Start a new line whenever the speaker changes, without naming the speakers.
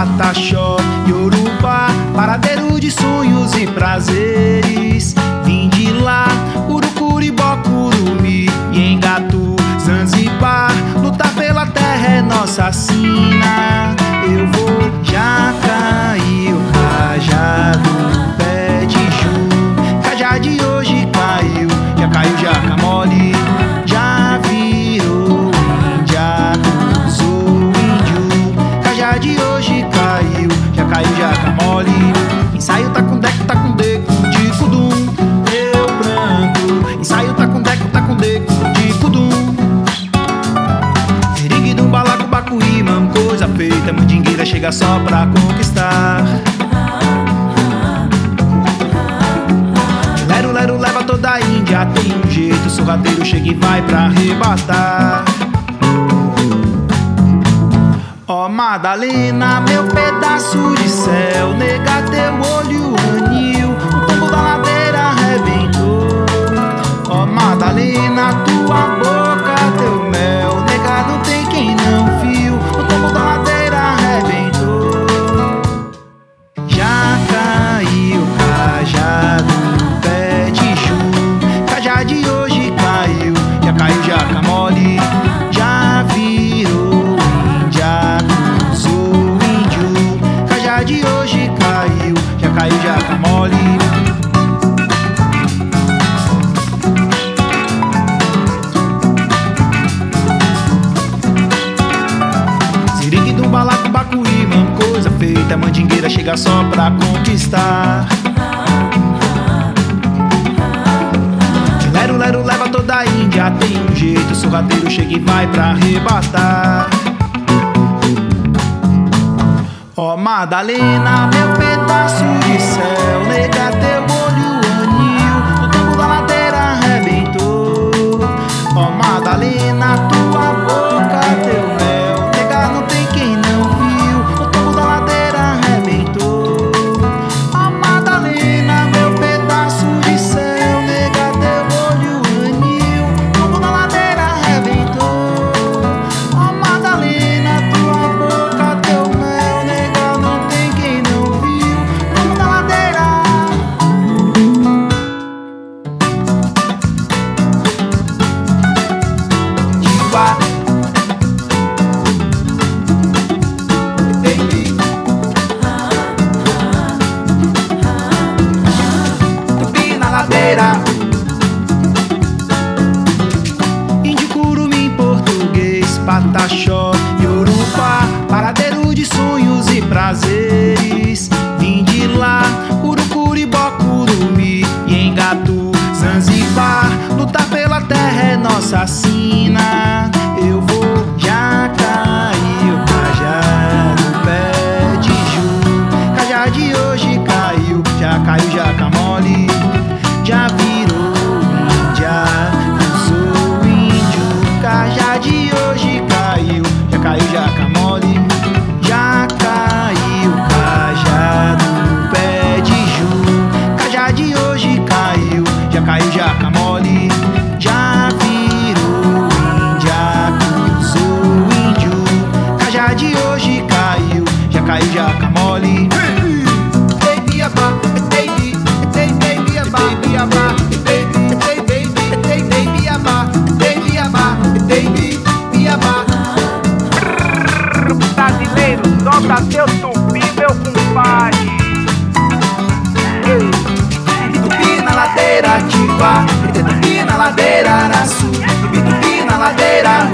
Pataxó e Urupá, paradeiro de sonhos e prazeres. chega só pra conquistar. Lero, lero, leva toda a Índia. Tem um jeito, sorrateiro chega e vai pra arrebatar. Ó oh, Madalena, meu pedaço de céu, nega teu olho anil, o tombo da ladeira arrebentou. Ó oh, Madalena, tua boca. coisa feita, a mandingueira chega só pra conquistar. Lero, lero, leva toda a Índia, tem um jeito, sorrateiro chega e vai pra arrebatar. Ó oh, Madalena, meu pedaço de céu, nega teu tá show.
parceiro, solta seu tupi, meu compadre.
Tupi na ladeira, Tiba, tupi na ladeira, Araçu, tupi na ladeira,